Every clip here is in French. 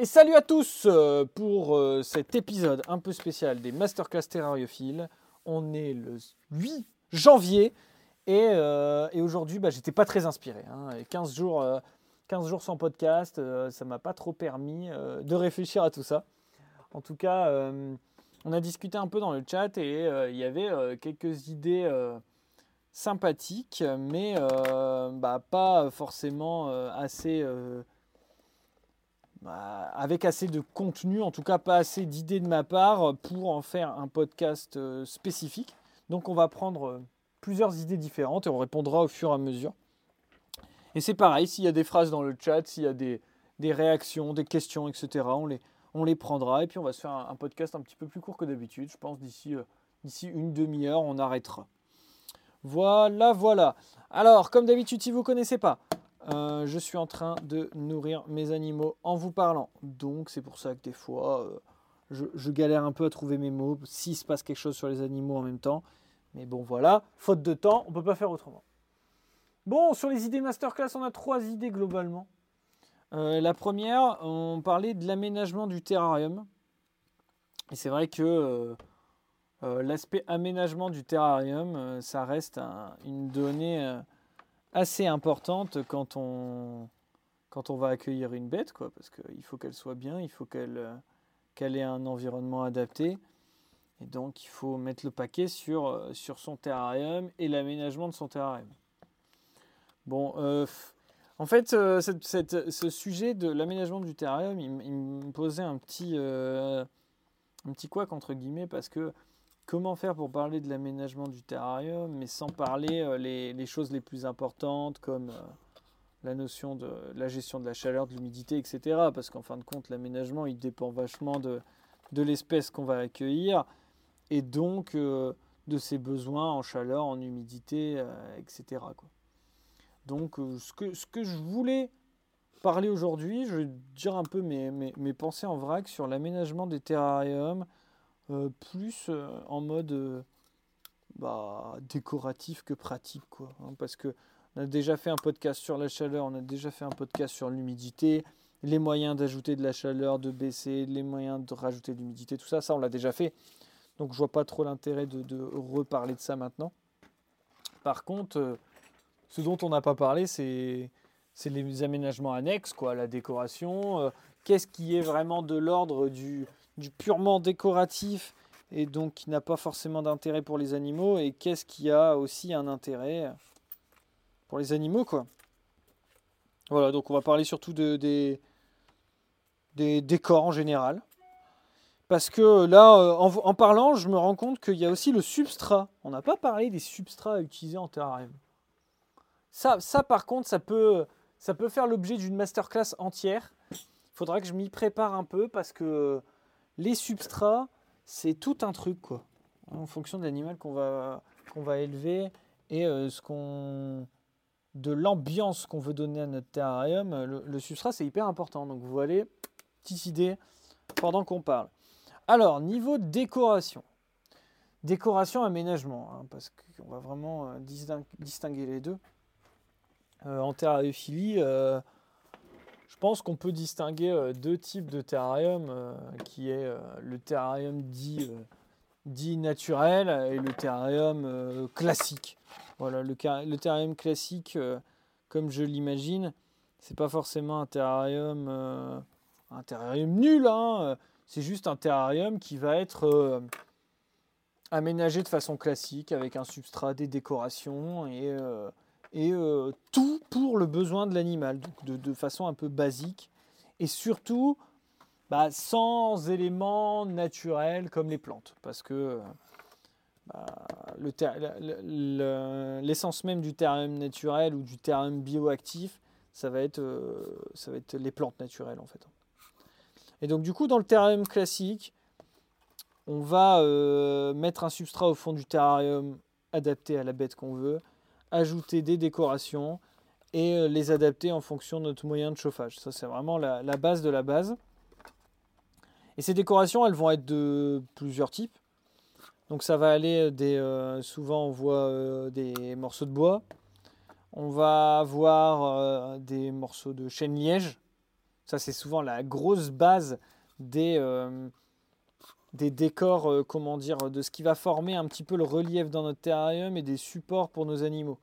Et salut à tous euh, pour euh, cet épisode un peu spécial des Masterclass Terrariophiles. On est le 8 janvier et, euh, aujourd'hui, bah, j'étais pas très inspiré. hein. Et 15, jours, euh, 15 jours sans podcast, ça m'a pas trop permis de réfléchir à tout ça. En tout cas, on a discuté un peu dans le chat et il y avait quelques idées sympathiques, mais bah, pas forcément assez. Euh, bah, avec assez de contenu, en tout cas pas assez d'idées de ma part pour en faire un podcast euh, spécifique. Donc on va prendre euh, plusieurs idées différentes et on répondra au fur et à mesure. Et c'est pareil, s'il y a des phrases dans le chat, s'il y a des, réactions, des questions, etc., on les, on les prendra et puis on va se faire un, podcast un petit peu plus court que d'habitude. Je pense d'ici euh, d'ici une demi-heure, on arrêtera. Voilà, voilà. Alors, comme d'habitude, si vous ne connaissez pas, euh, je suis en train de nourrir mes animaux en vous parlant. Donc c'est pour ça que des fois, euh, je, galère un peu à trouver mes mots s'il se passe quelque chose sur les animaux en même temps. Mais bon voilà, faute de temps, on ne peut pas faire autrement. Bon, sur les idées masterclass, on a trois idées globalement. Euh, la première, on parlait de l'aménagement du terrarium. Et c'est vrai que l'aspect aménagement du terrarium, ça reste un- une donnée assez importante quand on, quand on va accueillir une bête, quoi, parce qu'il faut qu'elle soit bien, il faut qu'elle euh, qu'elle ait un environnement adapté. Et donc, il faut mettre le paquet sur, euh, sur son terrarium et l'aménagement de son terrarium. Bon, euh, en fait, cette- ce sujet de l'aménagement du terrarium, il me posait un petit, euh, un petit couac entre guillemets, parce que comment faire pour parler de l'aménagement du terrarium, mais sans parler euh, les, choses les plus importantes comme euh, la notion de la gestion de la chaleur, de l'humidité, etc. Parce qu'en fin de compte, l'aménagement, il dépend vachement de, l'espèce qu'on va accueillir et donc euh, de ses besoins en chaleur, en humidité, etc. Donc, ce, que, je voulais parler aujourd'hui, je vais dire un peu mes, mes, pensées en vrac sur l'aménagement des terrariums, plus euh, en mode euh, bah, décoratif que pratique. Quoi, hein, parce que on a déjà fait un podcast sur la chaleur, on a déjà fait un podcast sur l'humidité, les moyens d'ajouter de la chaleur, de baisser, les moyens de rajouter de l'humidité, tout ça, ça on l'a déjà fait. Donc je vois pas trop l'intérêt de, reparler de ça maintenant. Par contre, euh, ce dont on n'a pas parlé, c'est les aménagements annexes, quoi, la décoration. euh, Qu'est-ce qui est vraiment de l'ordre du, du purement décoratif et donc qui n'a pas forcément d'intérêt pour les animaux et qu'est-ce qui a aussi un intérêt pour les animaux, quoi? Voilà, donc on va parler surtout de, des, des décors en général. Parce que là, euh, en, parlant, je me rends compte qu'il y a aussi le substrat. On n'a pas parlé des substrats à utiliser en terrarium. Ça, ça par contre, ça peut, ça peut faire l'objet d'une masterclass entière. Il faudra que je m'y prépare un peu parce que les substrats, c'est tout un truc, quoi. En fonction de l'animal qu'on va, élever et euh, de l'ambiance qu'on veut donner à notre terrarium, le, substrat c'est hyper important. Donc vous voyez, petite idée pendant qu'on parle. Alors, niveau décoration. Décoration, aménagement, hein, parce qu'on va vraiment euh, distin- distinguer les deux. Euh, en terrariophilie, je pense qu'on peut distinguer euh, deux types de terrarium, euh, qui est euh, le terrarium dit, dit naturel et le terrarium classique. Voilà, le, terrarium classique, comme je l'imagine, c'est pas forcément un terrarium, un terrarium nul, hein, c'est juste un terrarium qui va être aménagé de façon classique avec un substrat, des décorations et, et euh, tout pour le besoin de l'animal, donc de, façon un peu basique. Et surtout bah, sans éléments naturels comme les plantes. Parce que euh, bah, l'essence même du terrarium naturel ou du terrarium bioactif, ça va être, euh, ça va être les plantes naturelles en fait. Et donc du coup dans le terrarium classique, on va mettre un substrat au fond du terrarium adapté à la bête qu'on veut, ajouter des décorations et euh, les adapter en fonction de notre moyen de chauffage. Ça c'est vraiment la, base de la base. Et ces décorations, elles vont être de plusieurs types. Donc ça va aller des... euh, souvent on voit euh, des morceaux de bois. On va avoir euh, des morceaux de chêne liège. Ça, c'est souvent la grosse base des, euh, des décors, euh, comment dire, de ce qui va former un petit peu le relief dans notre terrarium et des supports pour nos animaux.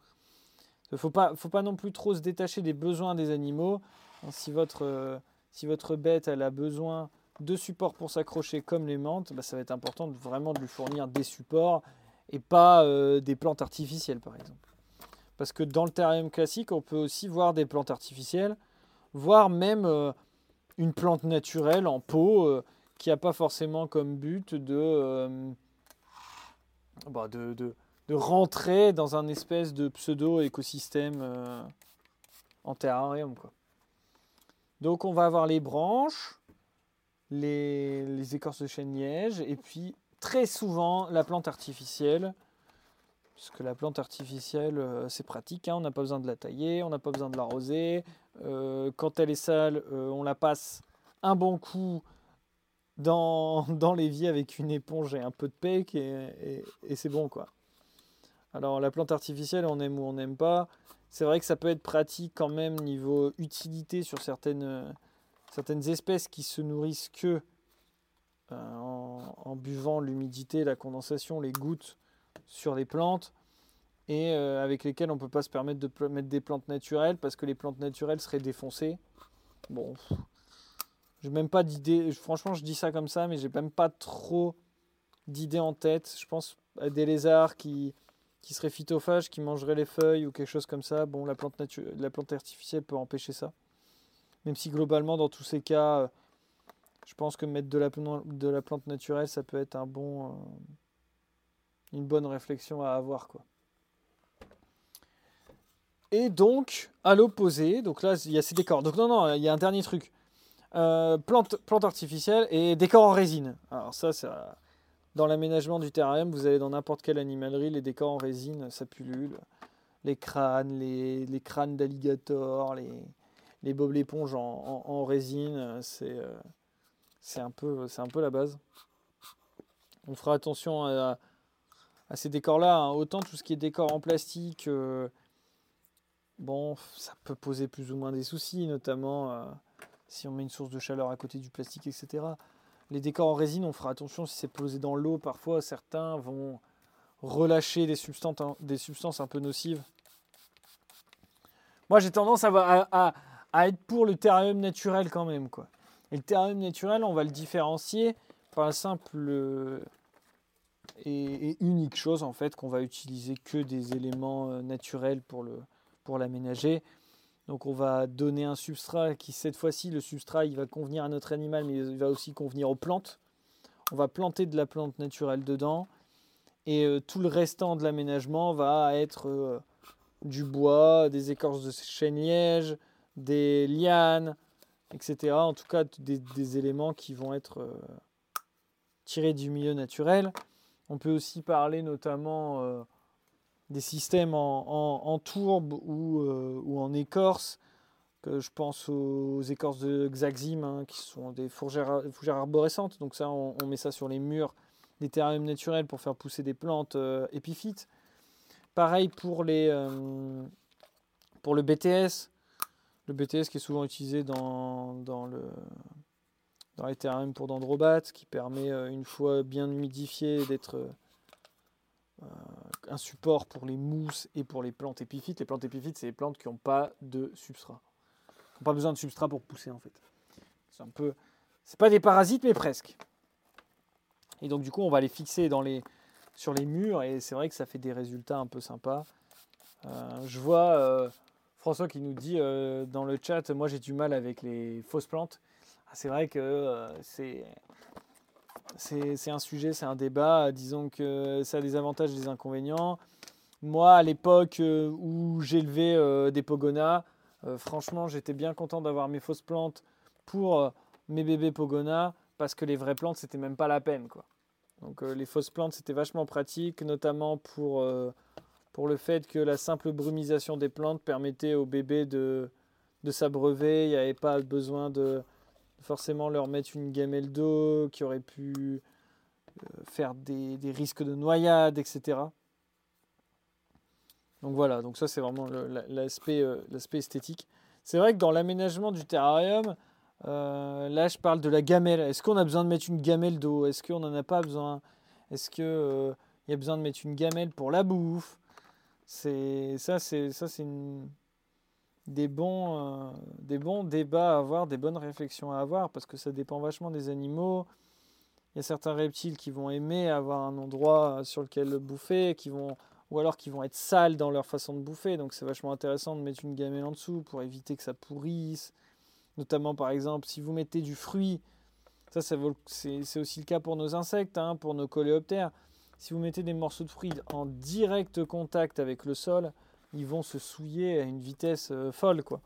Il ne faut pas, non plus trop se détacher des besoins des animaux. Si votre, euh, si votre bête elle a besoin de supports pour s'accrocher comme les menthes, bah, ça va être important vraiment de lui fournir des supports et pas des plantes artificielles par exemple. Parce que dans le terrarium classique, on peut aussi voir des plantes artificielles, voire même une plante naturelle en pot qui n'a pas forcément comme but de, euh, bah, de, de, rentrer dans un espèce de pseudo-écosystème euh, en terrarium. Quoi. Donc on va avoir les branches, les, les écorces de chêne-liège, et puis très souvent la plante artificielle. Parce que la plante artificielle, euh, c'est pratique, hein, on n'a pas besoin de la tailler, on n'a pas besoin de l'arroser. quand elle est sale, on la passe un bon coup dans, dans l'évier avec une éponge et un peu de pec et, c'est bon quoi. Alors la plante artificielle, on aime ou on n'aime pas. C'est vrai que ça peut être pratique quand même niveau utilité sur certaines, certaines espèces qui se nourrissent que euh, en, buvant l'humidité, la condensation, les gouttes sur les plantes et euh, avec lesquelles on ne peut pas se permettre de mettre des plantes naturelles parce que les plantes naturelles seraient défoncées. Bon, même pas d'idée. Franchement, je dis ça comme ça, mais j'ai même pas trop d'idées en tête. Je pense à des lézards qui, qui seraient phytophages, qui mangeraient les feuilles ou quelque chose comme ça. Bon, la plante, la plante artificielle peut empêcher ça. Même si globalement, dans tous ces cas, euh, je pense que mettre de la, de la plante naturelle, ça peut être un bon, euh, une bonne réflexion à avoir. Quoi. Et donc, à l'opposé, donc là, il y a ces décors. Donc non, non, il y a un dernier truc. Euh, plantes plante artificielle et décors en résine. Alors ça, ça dans l'aménagement du terrarium, vous allez dans n'importe quelle animalerie, les décors en résine, ça pullule. Les crânes, les, crânes d'alligator, les, les bobs l'éponge en, résine, c'est euh, c'est un, peu, un peu la base. On fera attention à, à ces décors-là. Hein. Autant tout ce qui est décor en plastique, euh, bon, ça peut poser plus ou moins des soucis, notamment si on met une source de chaleur à côté du plastique, etc. Les décors en résine, on fera attention si c'est posé dans l'eau. Parfois, certains vont relâcher des substances, des substances un peu nocives. Moi, j'ai tendance à, être pour le terrarium naturel quand même. Quoi. Et le terrarium naturel, on va le différencier par la simple et, unique chose en fait qu'on va utiliser que des éléments euh, naturels pour l'aménager. Donc on va donner un substrat qui cette fois-ci, le substrat, il va convenir à notre animal, mais il va aussi convenir aux plantes. On va planter de la plante naturelle dedans. Et euh, tout le restant de l'aménagement va être euh, du bois, des écorces de chêne-liège, des lianes, etc. En tout cas, des, éléments qui vont être euh, tirés du milieu naturel. On peut aussi parler notamment des systèmes en, tourbe euh, ou, en écorce, que je pense aux écorces de Xaxim, hein, qui sont des fougères, arborescentes. Donc ça, on, met ça sur les murs des terrariums naturels pour faire pousser des plantes euh, épiphytes. Pareil pour, les, euh, pour le BTS. Le BTS qui est souvent utilisé dans, dans, le, dans les terrariums pour dendrobates, qui permet, une fois bien humidifié, d'être un support pour les mousses et pour les plantes épiphytes. Les plantes épiphytes, c'est les plantes qui n'ont pas de substrat. Qui n'ont pas besoin de substrat pour pousser en fait. C'est un peu. C'est pas des parasites, mais presque. Et donc du coup, on va les fixer dans les, sur les murs et c'est vrai que ça fait des résultats un peu sympas. Euh, je vois euh, François qui nous dit dans le chat, moi j'ai du mal avec les fausses plantes. Ah, c'est vrai que c'est c'est un sujet, c'est un débat. Disons que ça a des avantages et des inconvénients. Moi, à l'époque euh, où j'élevais euh, des pogonas, euh, franchement, j'étais bien content d'avoir mes fausses plantes pour mes bébés pogonas parce que les vraies plantes, c'était même pas la peine. Quoi. Donc les fausses plantes, c'était vachement pratique, notamment pour, pour le fait que la simple brumisation des plantes permettait aux bébés de, de s'abreuver. Il n'y avait pas besoin de, forcément leur mettre une gamelle d'eau qui aurait pu euh, faire des, risques de noyade, etc. Donc voilà, donc ça c'est vraiment euh, l'aspect esthétique. C'est vrai que dans l'aménagement du terrarium, là, je parle de la gamelle. Est-ce qu'on a besoin de mettre une gamelle d'eau? Est-ce qu'on n'en a pas besoin? Est-ce qu'il y a besoin de mettre une gamelle pour la bouffe? C'est ça, c'est ça, c'est des bons, des bons débats à avoir, des bonnes réflexions à avoir, parce que ça dépend vachement des animaux. Il y a certains reptiles qui vont aimer avoir un endroit sur lequel bouffer, qui vont, ou alors qui vont être sales dans leur façon de bouffer. Donc c'est vachement intéressant de mettre une gamelle en dessous pour éviter que ça pourrisse. Notamment par exemple, si vous mettez du fruit, ça, c'est aussi le cas pour nos insectes, hein, pour nos coléoptères. Si vous mettez des morceaux de fruits en direct contact avec le sol, ils vont se souiller à une vitesse euh, folle. quoi.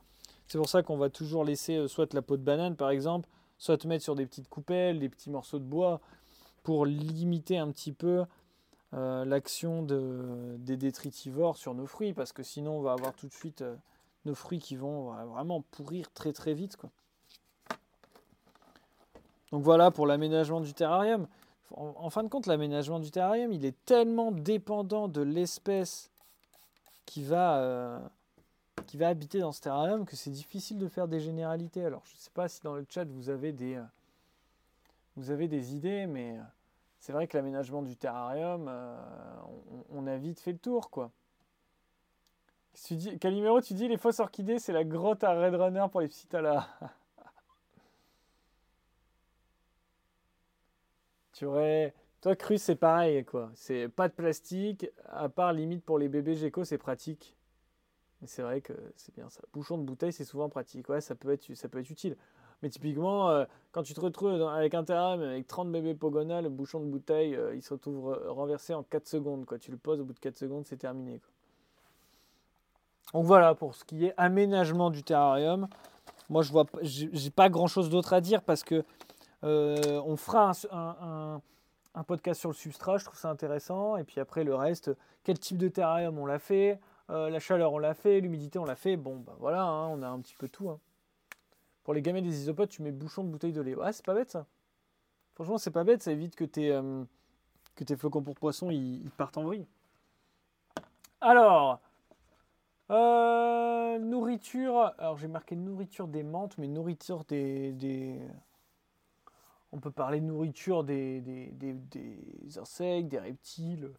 C'est pour ça qu'on va toujours laisser euh, soit la peau de banane par exemple, soit mettre sur des petites coupelles, des petits morceaux de bois, pour limiter un petit peu euh, l'action de, des détritivores sur nos fruits, parce que sinon on va avoir tout de suite nos fruits qui vont vraiment pourrir très très vite. Quoi. Donc voilà pour l'aménagement du terrarium. En, fin de compte, l'aménagement du terrarium, il est tellement dépendant de l'espèce qui va... Euh, qui va habiter dans ce terrarium que c'est difficile de faire des généralités. Alors je ne sais pas si dans le chat vous avez des, euh, vous avez des idées, mais euh, c'est vrai que l'aménagement du terrarium, euh, on, a vite fait le tour, quoi. Tu dis, Calimero, tu dis les fausses orchidées, c'est la grotte à Red Runner pour les psittalas. tu aurais... Toi, cru, c'est pareil, quoi. C'est pas de plastique, à part limite pour les bébés géco, c'est pratique. C'est vrai que c'est bien ça. Bouchon de bouteille, c'est souvent pratique. Ouais, ça peut être, ça peut être utile. Mais typiquement, euh, quand tu te retrouves avec un terrain avec 30 bébés Pogona, le bouchon de bouteille, euh, il se retrouve renversé en 4 secondes. Quoi. Tu le poses, au bout de 4 secondes, c'est terminé. Donc voilà pour ce qui est aménagement du terrarium. Moi, je vois, j'ai pas grand chose d'autre à dire parce que euh, on fera un, podcast sur le substrat. Je trouve ça intéressant. Et puis après, le reste, quel type de terrarium on l'a fait euh, la chaleur, on l'a fait. L'humidité, on l'a fait. Bon, bah voilà, hein, on a un petit peu tout. Hein. Pour les gamets des isopodes, tu mets bouchon de bouteille de lait. Ouais, c'est pas bête ça. Franchement, c'est pas bête. Ça évite que tes, euh, que tes flocons pour poisson ils, partent en vrille. Alors, euh, nourriture. Alors, j'ai marqué nourriture des menthes, mais nourriture des, des... On peut parler de nourriture des, insectes, des reptiles.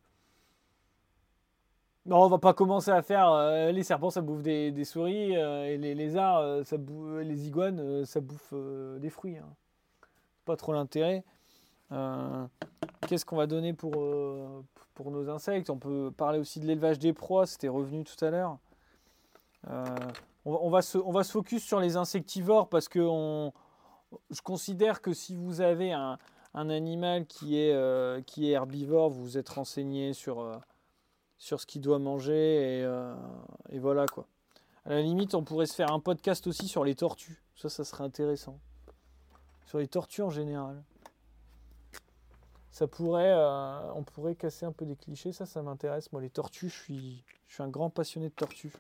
Non, on va pas commencer à faire euh, les serpents ça bouffe des, souris euh, et les lézards euh, ça bouffe, les iguanes ça bouffe des fruits. Hein. Pas trop l'intérêt. Qu'est-ce qu'on va donner pour, pour nos insectes? On peut parler aussi de l'élevage des proies, c'était revenu tout à l'heure. On, va se, on va se focus sur les insectivores parce que on, je considère que si vous avez un, un animal qui est, qui est herbivore, vous vous êtes renseigné sur sur ce qu'il doit manger euh, et, voilà quoi. À la limite, on pourrait se faire un podcast aussi sur les tortues. Ça, ça serait intéressant. Sur les tortues en général. Ça pourrait, euh, on pourrait casser un peu des clichés. Ça, ça m'intéresse. Moi, les tortues, je suis, je suis un grand passionné de tortues.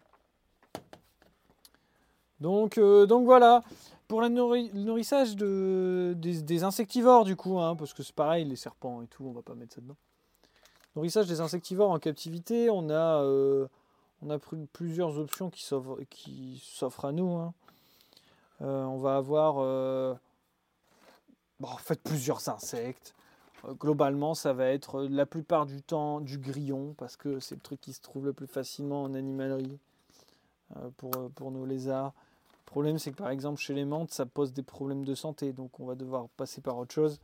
Donc, euh, donc voilà. Pour le nourrissage de, des, insectivores, du coup, hein, parce que c'est pareil, les serpents et tout, on va pas mettre ça dedans. Nourrissage des insectivores en captivité, on a, euh, plusieurs options qui s'offrent à nous. Hein. Euh, on va avoir en fait plusieurs insectes. globalement, ça va être la plupart du temps du grillon, parce que c'est le truc qui se trouve le plus facilement en animalerie pour nos lézards. Problème, c'est que par exemple, chez les menthes, ça pose des problèmes de santé, donc on va devoir passer par autre chose.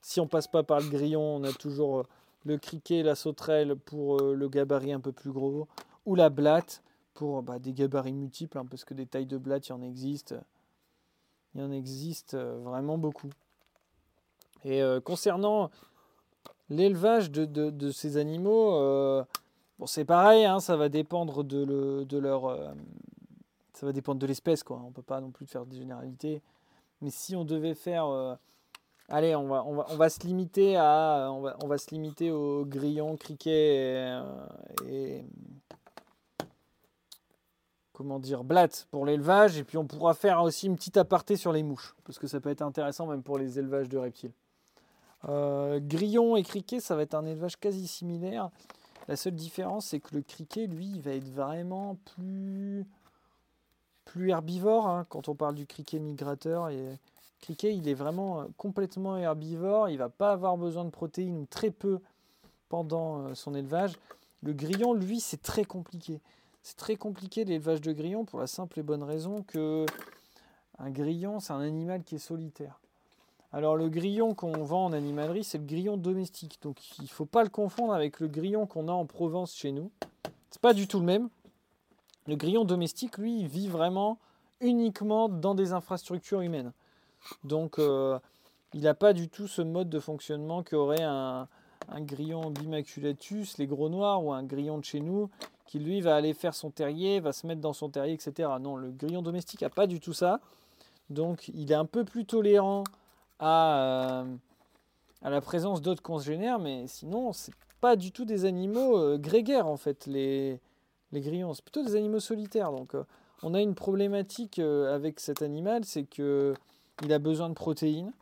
Si on passe pas par le grillon, on a toujours le criquet, la sauterelle pour euh, le gabarit un peu plus gros, ou la blatte pour bah, des gabarits multiples, hein, parce que des tailles de blatte, il y en existe. Il y en existe euh, vraiment beaucoup. Et euh, concernant l'élevage de, ces animaux, bon, c'est pareil, hein, ça va dépendre de leur. Ça va dépendre de l'espèce, quoi. On peut pas non plus faire des généralités. Mais si on devait faire Allez, on va, on va, se limiter à, on va, se limiter aux grillons, criquets et, comment dire, blattes pour l'élevage. Et puis on pourra faire aussi une petite aparté sur les mouches, parce que ça peut être intéressant même pour les élevages de reptiles. Euh, grillons et criquets, ça va être un élevage quasi similaire. La seule différence, c'est que le criquet, lui, il va être vraiment plus plus herbivore. Hein, quand on parle du criquet migrateur, et criquet, il est vraiment euh, complètement herbivore. Il va pas avoir besoin de protéines ou très peu pendant euh, son élevage. Le grillon, lui, c'est très compliqué. C'est très compliqué l'élevage de grillons pour la simple et bonne raison que un grillon, c'est un animal qui est solitaire. Alors le grillon qu'on vend en animalerie, c'est le grillon domestique. Donc il ne faut pas le confondre avec le grillon qu'on a en Provence chez nous. C'est pas du tout le même. Le grillon domestique, lui, vit vraiment uniquement dans des infrastructures humaines. Donc euh, il n'a pas du tout ce mode de fonctionnement qu'aurait un, un grillon bimaculatus, les gros noirs, ou un grillon de chez nous, qui lui va aller faire son terrier, va se mettre dans son terrier, etc. Non, le grillon domestique n'a pas du tout ça. Donc il est un peu plus tolérant à, euh, à la présence d'autres congénères, mais sinon, c'est pas du tout des animaux euh, grégaires en fait, les grillons. C'est plutôt des animaux solitaires. Donc, euh, on a une problématique avec cet animal, c'est que il a besoin de protéines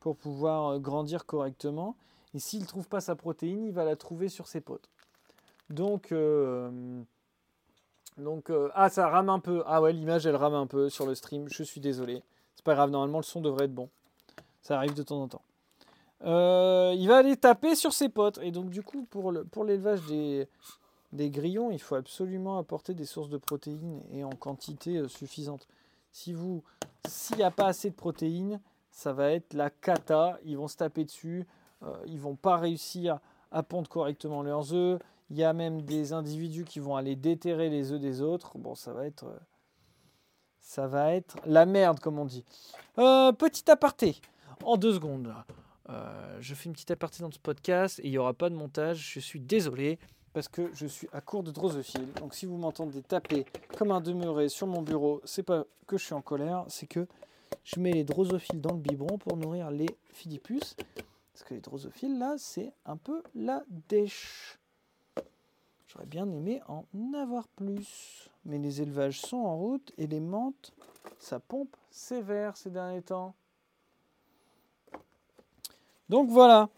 pour pouvoir grandir correctement. Et s'il ne trouve pas sa protéine, il va la trouver sur ses potes. Donc, ah, ça rame un peu. Ah ouais, l'image, elle rame un peu sur le stream. Je suis désolé. C'est pas grave, normalement, le son devrait être bon. Ça arrive de temps en temps. Euh, il va aller taper sur ses potes. Et donc, du coup, pour l'élevage des, des grillons, il faut absolument apporter des sources de protéines et en quantité euh, suffisante. Si vous, s'il n'y a pas assez de protéines, ça va être la cata. Ils vont se taper dessus. Euh, ils vont pas réussir à pondre correctement leurs œufs. Il y a même des individus qui vont aller déterrer les œufs des autres. Bon, ça va être, ça va être la merde, comme on dit. petit aparté en deux secondes. Euh, je fais une petite aparté dans ce podcast et il n'y aura pas de montage. Je suis désolé parce que je suis à court de drosophiles. Donc si vous m'entendez taper comme un demeuré sur mon bureau, c'est pas que je suis en colère, c'est que je mets les drosophiles dans le biberon pour nourrir les phidipus. Parce que les drosophiles là, c'est un peu la dèche. J'aurais bien aimé en avoir plus. Mais les élevages sont en route et les menthes, ça pompe sévère ces derniers temps. Donc voilà.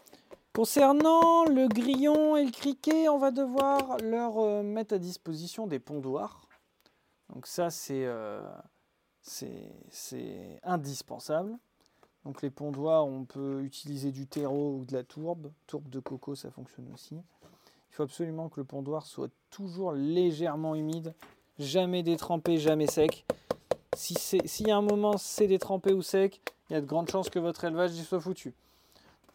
Concernant le grillon et le criquet, on va devoir leur euh, mettre à disposition des pondoirs. Donc ça, euh, c'est indispensable. Donc les pondoirs, on peut utiliser du terreau ou de la tourbe. Tourbe de coco, ça fonctionne aussi. Il faut absolument que le pondoir soit toujours légèrement humide, jamais détrempé, jamais sec. Si y a un moment c'est détrempé ou sec, il y a de grandes chances que votre élevage y soit foutu.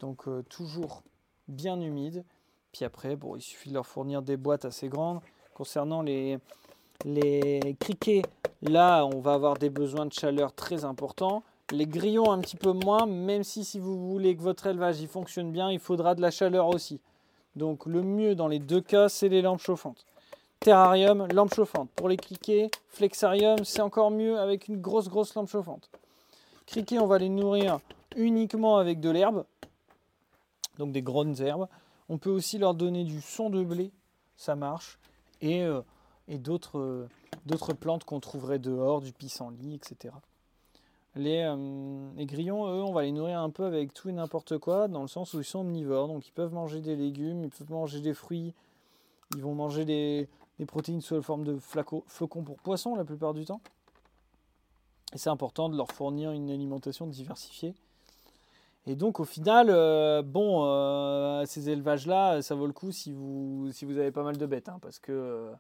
Donc euh, toujours bien humide. Puis après, bon, il suffit de leur fournir des boîtes assez grandes. Concernant les, les criquets, là, on va avoir des besoins de chaleur très importants. Les grillons, un petit peu moins, même si si vous voulez que votre élevage il fonctionne bien, il faudra de la chaleur aussi. Donc le mieux dans les deux cas, c'est les lampes chauffantes. Terrarium, lampe chauffante. Pour les criquets, flexarium, c'est encore mieux avec une grosse grosse lampe chauffante. Criquets, on va les nourrir uniquement avec de l'herbe donc des grandes herbes. On peut aussi leur donner du son de blé, ça marche, et, euh, euh, d'autres plantes qu'on trouverait dehors, du pissenlit, etc. Les, euh, les, grillons, eux, on va les nourrir un peu avec tout et n'importe quoi, dans le sens où ils sont omnivores, donc ils peuvent manger des légumes, ils peuvent manger des fruits, ils vont manger des, des protéines sous la forme de flocons pour poissons la plupart du temps. Et c'est important de leur fournir une alimentation diversifiée. Et donc au final, euh, bon, euh, ces élevages-là, ça vaut le coup si vous, si vous avez pas mal de bêtes, hein, parce que euh,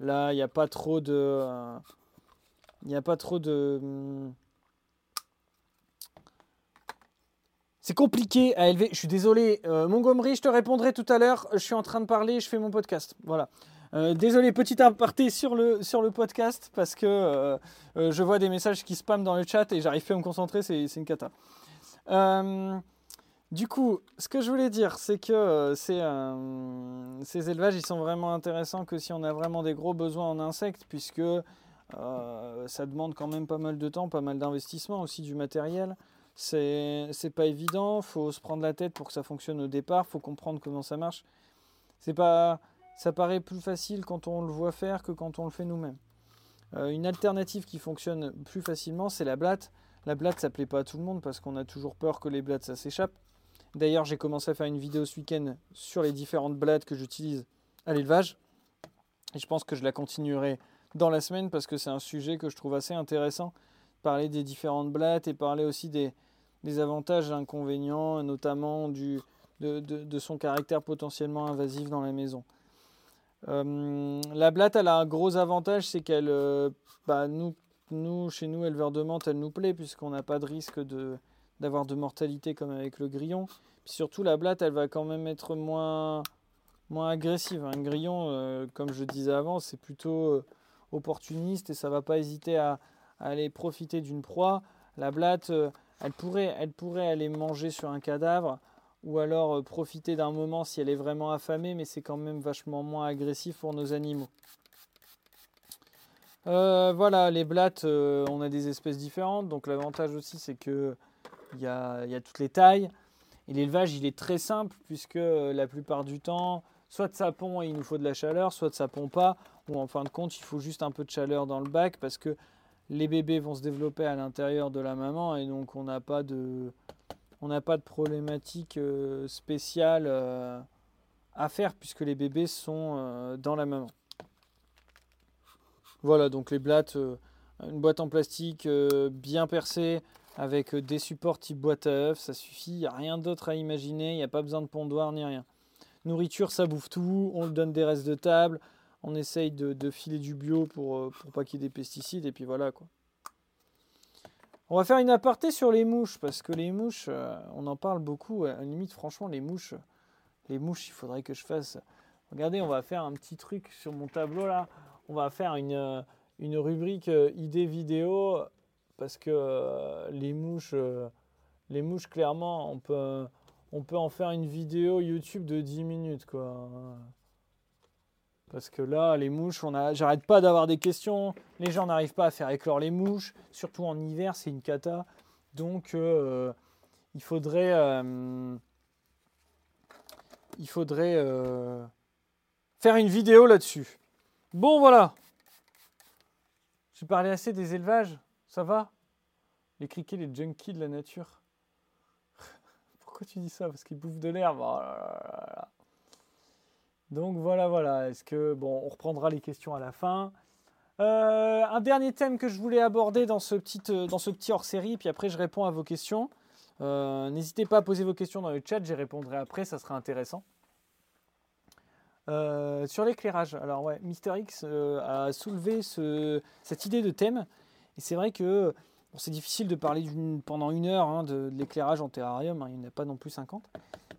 là, il n'y a pas trop de... Il n'y a pas trop de... Hmm, c'est compliqué à élever. Je suis désolé. Montgomery, je te répondrai tout à l'heure. Je suis en train de parler, je fais mon podcast. Voilà. désolé, petit aparté sur le, sur le podcast parce que je vois des messages qui spamment dans le chat et j'arrive plus à me concentrer, c'est une cata. Euh, du coup, ce que je voulais dire, c'est que euh, euh, ces, élevages, ils sont vraiment intéressants que si on a vraiment des gros besoins en insectes, puisque ça demande quand même pas mal de temps, pas mal d'investissement, aussi du matériel. C'est pas évident, faut se prendre la tête pour que ça fonctionne au départ, faut comprendre comment ça marche. C'est pas, ça paraît plus facile quand on le voit faire que quand on le fait nous-mêmes. une alternative qui fonctionne plus facilement, c'est la blatte. La blatte, ça plaît pas à tout le monde parce qu'on a toujours peur que les blattes, ça s'échappe. D'ailleurs, j'ai commencé à faire une vidéo ce week-end sur les différentes blattes que j'utilise à l'élevage. Et je pense que je la continuerai dans la semaine parce que c'est un sujet que je trouve assez intéressant. Parler des différentes blattes et parler aussi des, avantages et inconvénients, notamment de, son caractère potentiellement invasif dans la maison. Euh, la blatte, elle a un gros avantage, c'est qu'elle, euh, bah, nous, nous, chez nous, éleveurs de menthe, elle nous plaît puisqu'on n'a pas de risque d'avoir de mortalité comme avec le grillon. Puis surtout, la blatte, elle va quand même être moins, agressive. Un grillon, euh, comme je disais avant, c'est plutôt opportuniste et ça va pas hésiter à, aller profiter d'une proie. La blatte, elle, pourrait, elle pourrait aller manger sur un cadavre ou alors euh, profiter d'un moment si elle est vraiment affamée, mais c'est quand même vachement moins agressif pour nos animaux. Euh, voilà, les blattes, euh, on a des espèces différentes, donc l'avantage aussi c'est que il y a, toutes les tailles. Et l'élevage, il est très simple puisque la plupart du temps, soit ça pond et il nous faut de la chaleur, soit ça pond pas, ou en fin de compte, il faut juste un peu de chaleur dans le bac parce que les bébés vont se développer à l'intérieur de la maman et donc on n'a pas de, on n'a pas de problématique euh, spéciale euh, à faire puisque les bébés sont euh, dans la maman. Voilà, donc les blattes, une boîte en plastique bien percée avec des supports type boîte à œufs, ça suffit, il n'y a rien d'autre à imaginer, il n'y a pas besoin de pondoir ni rien. Nourriture, ça bouffe tout, on le donne des restes de table, on essaye de, filer du bio pour, pour pas qu'il y ait des pesticides, et puis voilà quoi. On va faire une aparté sur les mouches, parce que les mouches, euh, on en parle beaucoup. À la limite, franchement, les mouches, les mouches, il faudrait que je fasse. Regardez, on va faire un petit truc sur mon tableau là. On va faire une, euh, une rubrique euh, idées vidéo, parce que les mouches, les mouches, clairement, on peut, on peut en faire une vidéo YouTube de 10 minutes, quoi. Parce que là, les mouches, on a, j'arrête pas d'avoir des questions. Les gens n'arrivent pas à faire éclore les mouches, surtout en hiver, c'est une cata. Donc, euh, il faudrait, euh, il faudrait euh, faire une vidéo là-dessus. Bon, voilà. J'ai parlé assez des élevages. Ça va? Les criquets, les junkies de la nature. Pourquoi tu dis ça? Parce qu'ils bouffent de l'herbe. Oh donc voilà, voilà. Est-ce que bon, on reprendra les questions à la fin. Euh, un dernier thème que je voulais aborder dans ce petit, euh, dans ce petit hors-série, puis après je réponds à vos questions. Euh, n'hésitez pas à poser vos questions dans le chat, j'y répondrai après, ça sera intéressant. Sur l'éclairage, alors ouais, Mister X a soulevé ce, cette idée de thème, et c'est vrai que c'est difficile de parler pendant une heure hein, de, l'éclairage en terrarium, hein, il n'y en a pas non plus 50.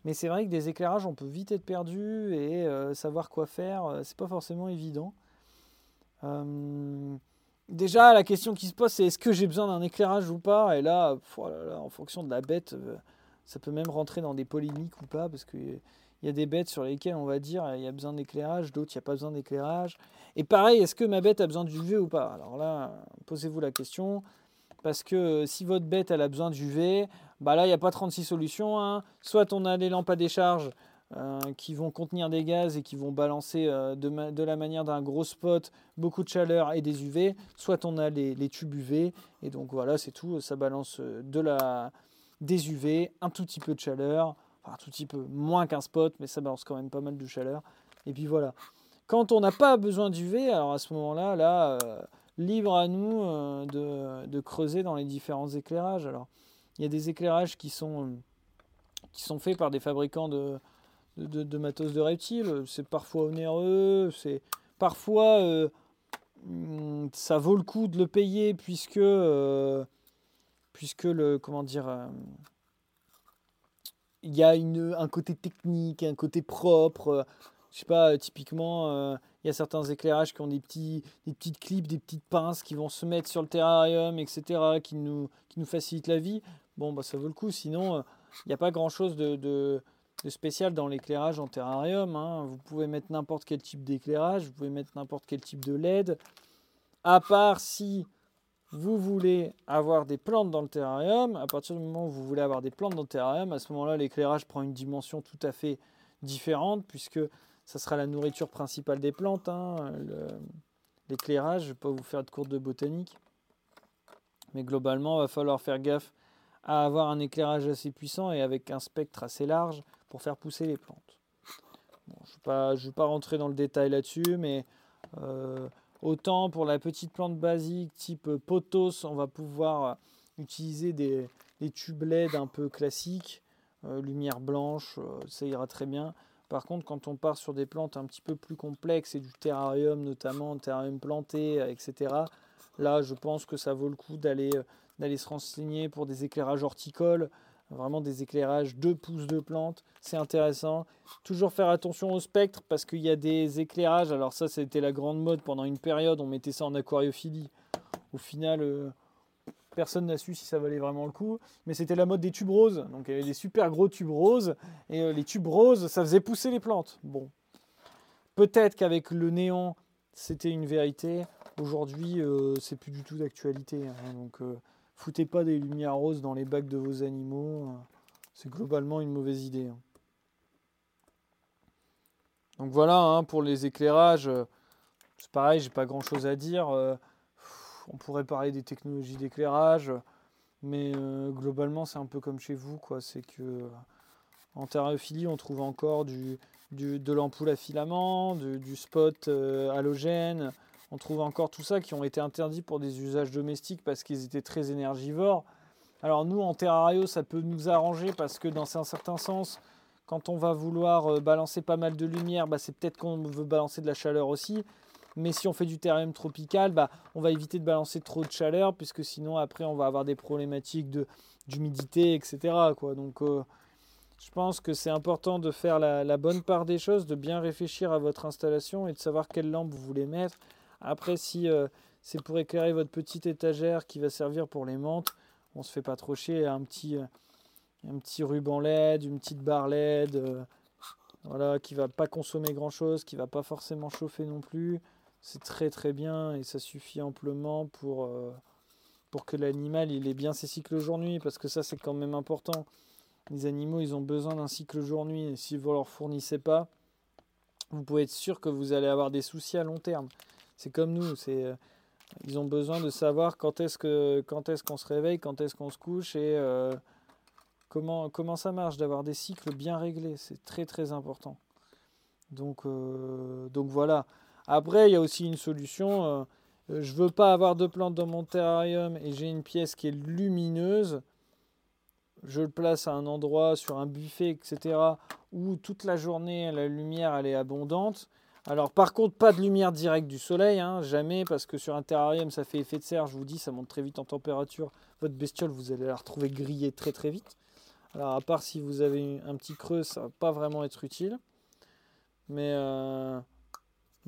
Mais c'est vrai que des éclairages, on peut vite être perdu et euh, savoir quoi faire, euh, c'est pas forcément évident. Euh, déjà, la question qui se pose, c'est est-ce que j'ai besoin d'un éclairage ou pas? Et là, oh en fonction de la bête, ça peut même rentrer dans des polémiques ou pas, parce qu'il y a des bêtes sur lesquelles on va dire il y a besoin d'éclairage, d'autres il n'y a pas besoin d'éclairage. Et pareil, est-ce que ma bête a besoin d'UV ou pas? Alors là, posez-vous la question. Parce que si votre bête elle a besoin d'UV, bah là, il n'y a pas 36 solutions. Hein. Soit on a des lampes à décharge euh, qui vont contenir des gaz et qui vont balancer euh, de, la manière d'un gros spot beaucoup de chaleur et des UV, soit on a les, tubes UV, et donc voilà, c'est tout, ça balance euh, de la, des UV, un tout petit peu de chaleur, enfin tout petit peu moins qu'un spot, mais ça balance quand même pas mal de chaleur, et puis voilà. Quand on n'a pas besoin d'UV, alors à ce moment-là, là, libre à nous de, de, creuser dans les différents éclairages. Alors, il y a des éclairages qui sont, euh, qui sont faits par des fabricants de, de, matos de reptiles. C'est parfois onéreux, c'est parfois euh, hmm, ça vaut le coup de le payer puisque, euh, puisque le comment dire il y a une, un côté technique, un côté propre. Je sais pas, typiquement, il y a certains éclairages qui ont des, petits, des petites clips, des petites pinces qui vont se mettre sur le terrarium, etc., qui nous, qui nous facilitent la vie bon, bah, ça vaut le coup. Sinon, il euh, n'y a pas grand-chose de, spécial dans l'éclairage en terrarium. Hein. Vous pouvez mettre n'importe quel type d'éclairage, vous pouvez mettre n'importe quel type de LED. À part si vous voulez avoir des plantes dans le terrarium, à partir du moment où vous voulez avoir des plantes dans le terrarium, à ce moment-là, l'éclairage prend une dimension tout à fait différente, puisque ça sera la nourriture principale des plantes. Hein, l'éclairage, je ne vais pas vous faire de cours de botanique. Mais globalement, il va falloir faire gaffe à avoir un éclairage assez puissant et avec un spectre assez large pour faire pousser les plantes. je ne vais, pas rentrer dans le détail là-dessus, mais euh, autant pour la petite plante basique type potos, on va pouvoir utiliser des, tubes LED un peu classiques, lumière blanche, ça ira très bien. Par contre, quand on part sur des plantes un petit peu plus complexes et du terrarium notamment, terrarium planté, etc., là, je pense que ça vaut le coup d'aller se renseigner pour des éclairages horticoles, vraiment des éclairages 2 pouces de plantes, c'est intéressant. Toujours faire attention au spectre parce qu'il y a des éclairages, alors ça c'était la grande mode pendant une période, on mettait ça en aquariophilie. Au final, euh, personne n'a su si ça valait vraiment le coup, mais c'était la mode des tubes roses. Donc il y avait des super gros tubes roses, et euh, les tubes roses, ça faisait pousser les plantes. Bon, peut-être qu'avec le néon, c'était une vérité. Aujourd'hui, euh, c'est plus du tout d'actualité. Hein. donc foutez pas des lumières roses dans les bacs de vos animaux. C'est globalement une mauvaise idée. Hein. Donc voilà, hein, pour les éclairages, c'est pareil, j'ai pas grand chose à dire on pourrait parler des technologies d'éclairage, mais euh, globalement c'est un peu comme chez vous, quoi. C'est que en terraphilie on trouve encore du, de l'ampoule à filament, du, spot euh, halogène. On trouve encore tout ça qui ont été interdits pour des usages domestiques parce qu'ils étaient très énergivores. Alors nous en terrario ça peut nous arranger parce que dans un certain sens, quand on va vouloir euh, balancer pas mal de lumière, bah, c'est peut-être qu'on veut balancer de la chaleur aussi. Mais si on fait du terrarium tropical, bah, on va éviter de balancer trop de chaleur, puisque sinon après on va avoir des problématiques d'humidité, etc. Donc euh, je pense que c'est important de faire la, bonne part des choses, de bien réfléchir à votre installation et de savoir quelle lampe vous voulez mettre. Après, si euh, c'est pour éclairer votre petite étagère qui va servir pour les menthes, on se fait pas trop chier. Un petit, un petit ruban LED, une petite barre LED, euh, voilà, qui va pas consommer grand chose, qui va pas forcément chauffer non plus c'est très très bien et ça suffit amplement pour, euh, pour que l'animal il ait bien ses cycles jour-nuit parce que ça c'est quand même important. Les animaux ils ont besoin d'un cycle jour-nuit et si vous leur fournissez pas, vous pouvez être sûr que vous allez avoir des soucis à long terme. C'est comme nous, euh, ils ont besoin de savoir quand est-ce que quand est-ce qu'on se réveille, quand est-ce qu'on se couche et euh, comment ça marche d'avoir des cycles bien réglés, c'est très très important. Donc donc voilà. Après, il y a aussi une solution. Euh, euh, je veux pas avoir de plantes dans mon terrarium et j'ai une pièce qui est lumineuse. Je le place à un endroit sur un buffet, etc. où toute la journée la lumière elle est abondante. Alors par contre, pas de lumière directe du soleil, hein, jamais, parce que sur un terrarium ça fait effet de serre, je vous dis, ça monte très vite en température. Votre bestiole, vous allez la retrouver grillée très très vite. Alors à part si vous avez un petit creux, ça va pas vraiment être utile. Mais euh,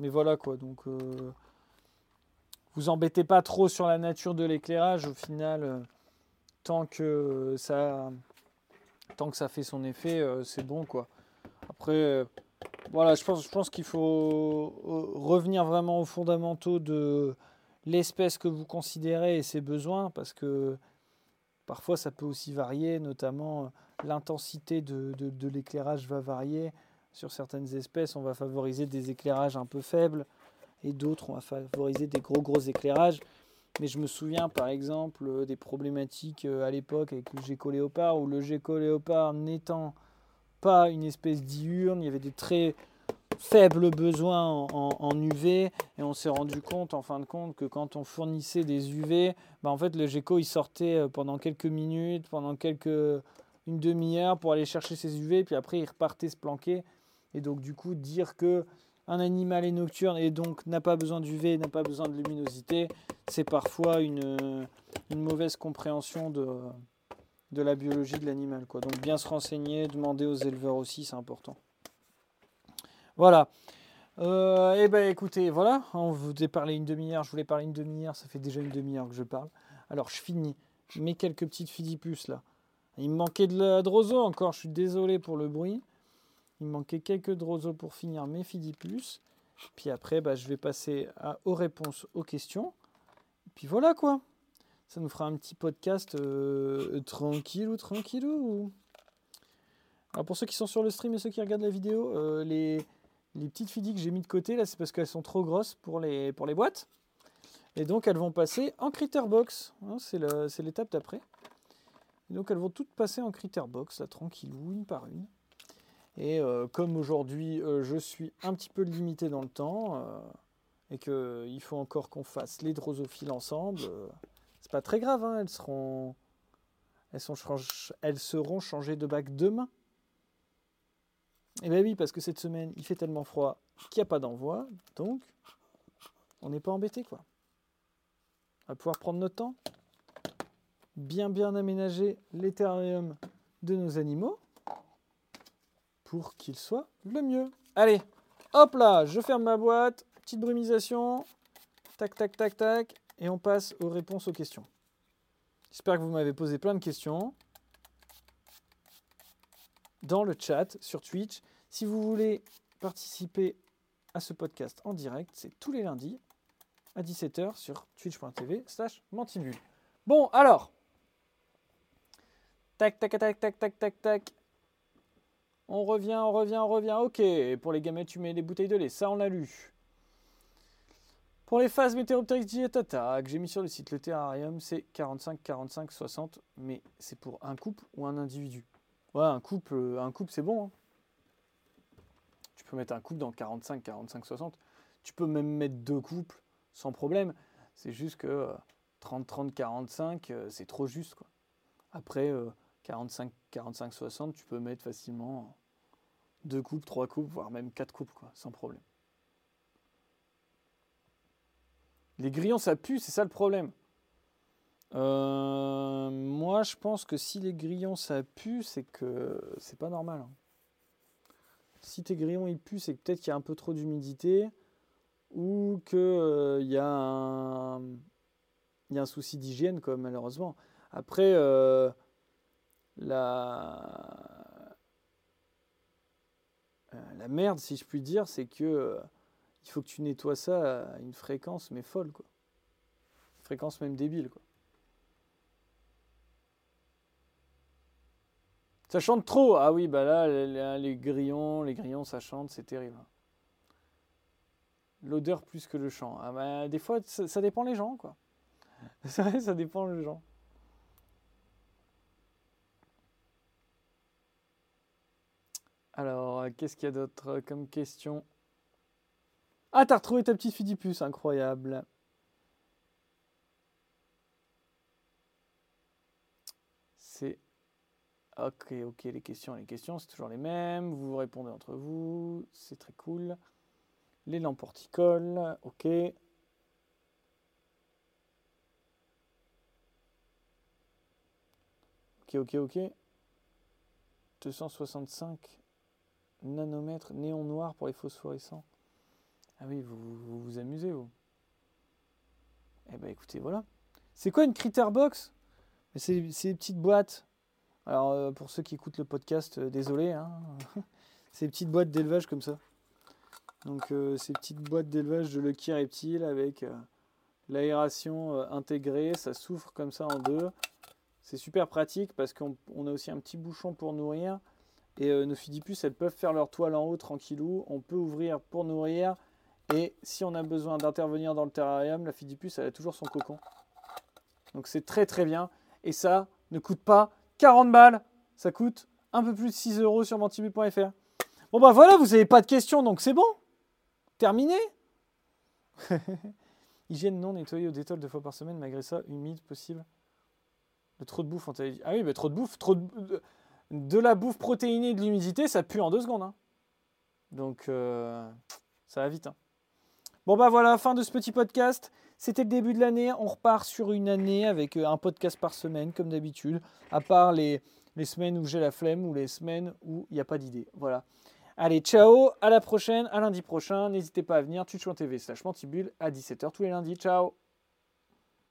mais voilà quoi, donc euh, vous embêtez pas trop sur la nature de l'éclairage au final. Euh, tant que ça tant que ça fait son effet, c'est bon quoi. Après, voilà, je pense, je pense qu'il faut revenir vraiment aux fondamentaux de l'espèce que vous considérez et ses besoins, parce que parfois ça peut aussi varier, notamment l'intensité de, de l'éclairage va varier. Sur certaines espèces, on va favoriser des éclairages un peu faibles et d'autres, on va favoriser des gros gros éclairages. Mais je me souviens par exemple euh, des problématiques euh, à l'époque avec le gecko léopard, où le gecko léopard n'étant pas une espèce diurne, il y avait des très faibles besoins en, UV et on s'est rendu compte en fin de compte que quand on fournissait des UV, bah en fait le gecko il sortait euh, pendant quelques minutes, pendant quelques une demi-heure pour aller chercher ses UV, puis après il repartait se planquer. Et donc du coup dire que un animal est nocturne et donc n'a pas besoin d'UV, n'a pas besoin de luminosité, c'est parfois une, mauvaise compréhension de, de la biologie de l'animal. Donc bien se renseigner, demander aux éleveurs aussi, c'est important. Voilà. Euh, eh ben écoutez, voilà, on vous a parlé une demi-heure, je voulais parler une demi-heure, ça fait déjà une demi-heure que je parle. Alors je finis mes quelques petites fidipus là. Il me manquait de droso encore, je suis désolé pour le bruit. Il me manquait quelques drosos pour finir mes fidipus. Puis après, bah, je vais passer aux réponses aux questions. Puis voilà quoi. Ça nous fera un petit podcast euh, tranquille ou tranquillou. Alors pour ceux qui sont sur le stream et ceux qui regardent la vidéo, euh, les, petites fidis que j'ai mis de côté là, c'est parce qu'elles sont trop grosses pour les, boîtes. Et donc elles vont passer en Critterbox. Hein, c'est l'étape d'après. donc elles vont toutes passer en Critterbox, là, tranquillou, une par une. Et euh, comme aujourd'hui je suis un petit peu limité dans le temps, et qu'il faut encore qu'on fasse les drosophiles ensemble, pas très grave, hein, elles seront elles, sont, elles seront changées de bac demain. Et eh bien oui, parce que cette semaine, il fait tellement froid qu'il n'y a pas d'envoi, donc on n'est pas embêté quoi. On va pouvoir prendre notre temps, bien bien aménager l'éthérium de nos animaux pour qu'il soit le mieux. Allez, hop là, je ferme ma boîte, petite brumisation, tac tac tac tac, et on passe aux réponses aux questions. J'espère que vous m'avez posé plein de questions dans le chat sur Twitch. Si vous voulez participer à ce podcast en direct, c'est tous les lundis à 17h sur twitch.tv slash mantibule. Bon, alors. Tac, tac, tac, tac, tac, tac, tac. On revient, on revient, on revient. Ok, pour les gamètes, tu mets les bouteilles de lait. Ça, on l'a lu. Pour les phases Météopteryx dietata que j'ai mis sur le site, le terrarium, c'est 45, 45, 60, mais c'est pour un couple ou un individu? Ouais, un couple, euh, un couple c'est bon. Hein. Tu peux mettre un couple dans 45, 45, 60. Tu peux même mettre deux couples sans problème. C'est juste que 30, 30, 45, c'est trop juste. Quoi. Après, 45, 45, 60, tu peux mettre facilement deux couples, trois couples, voire même quatre couples, quoi, sans problème. Les grillons, ça pue, c'est ça le problème. Euh, moi, je pense que si les grillons, ça pue, c'est que c'est pas normal. Hein. Si tes grillons, ils puent, c'est peut-être qu'il y a un peu trop d'humidité ou qu'il euh, y, a un, souci d'hygiène, malheureusement. Après, euh, la... la merde, si je puis dire, c'est que il faut que tu nettoies ça à une fréquence, mais folle, quoi. Fréquence même débile, quoi. Ça chante trop. Ah oui, bah là, les, grillons, les grillons, ça chante, c'est terrible. L'odeur plus que le chant. Ah bah, des fois, ça, dépend les gens, quoi. C'est vrai, ça dépend les gens. Alors, qu'est-ce qu'il y a d'autre comme question? Ah, t'as retrouvé ta petite Phidipus, incroyable. C'est. Ok, ok, les questions, les questions, c'est toujours les mêmes. Vous répondez entre vous, c'est très cool. Les lampes horticoles, ok. Ok, ok, ok. 265 nanomètres néon noir pour les phosphorescents. Ah oui, vous vous, amusez, vous. Eh bien, écoutez, voilà. C'est quoi une critter box? C'est des petites boîtes. Alors, euh, pour ceux qui écoutent le podcast, euh, désolé. Hein. ces petites boîtes d'élevage comme ça. Donc, euh, ces petites boîtes d'élevage de Lucky Reptile avec l'aération intégrée. Ça souffre comme ça en deux. C'est super pratique parce qu'on a aussi un petit bouchon pour nourrir. Et nos fidipus, elles peuvent faire leur toile en haut tranquillou. On peut ouvrir pour nourrir et si on a besoin d'intervenir dans le terrarium, la Fidipus, elle a toujours son cocon. Donc c'est très très bien. Et ça ne coûte pas 40 balles. Ça coûte un peu plus de 6 euros sur mantibule.fr. Bon bah voilà, vous n'avez pas de questions, donc c'est bon. Terminé. Hygiène non nettoyée au détol deux fois par semaine, malgré ça, humide possible. Trop de bouffe, on t'avait dit. Ah oui, mais trop de bouffe, trop de, de la bouffe protéinée de l'humidité, ça pue en deux secondes. Hein. Donc euh, ça va vite. Hein. Bon bah voilà, fin de ce petit podcast. C'était le début de l'année. On repart sur une année avec euh, un podcast par semaine, comme d'habitude, à part les, semaines où j'ai la flemme ou les semaines où il n'y a pas d'idée. Voilà. Allez, ciao, à la prochaine, à lundi prochain. N'hésitez pas à venir, twitch.tv slash mantibule à 17h tous les lundis. Ciao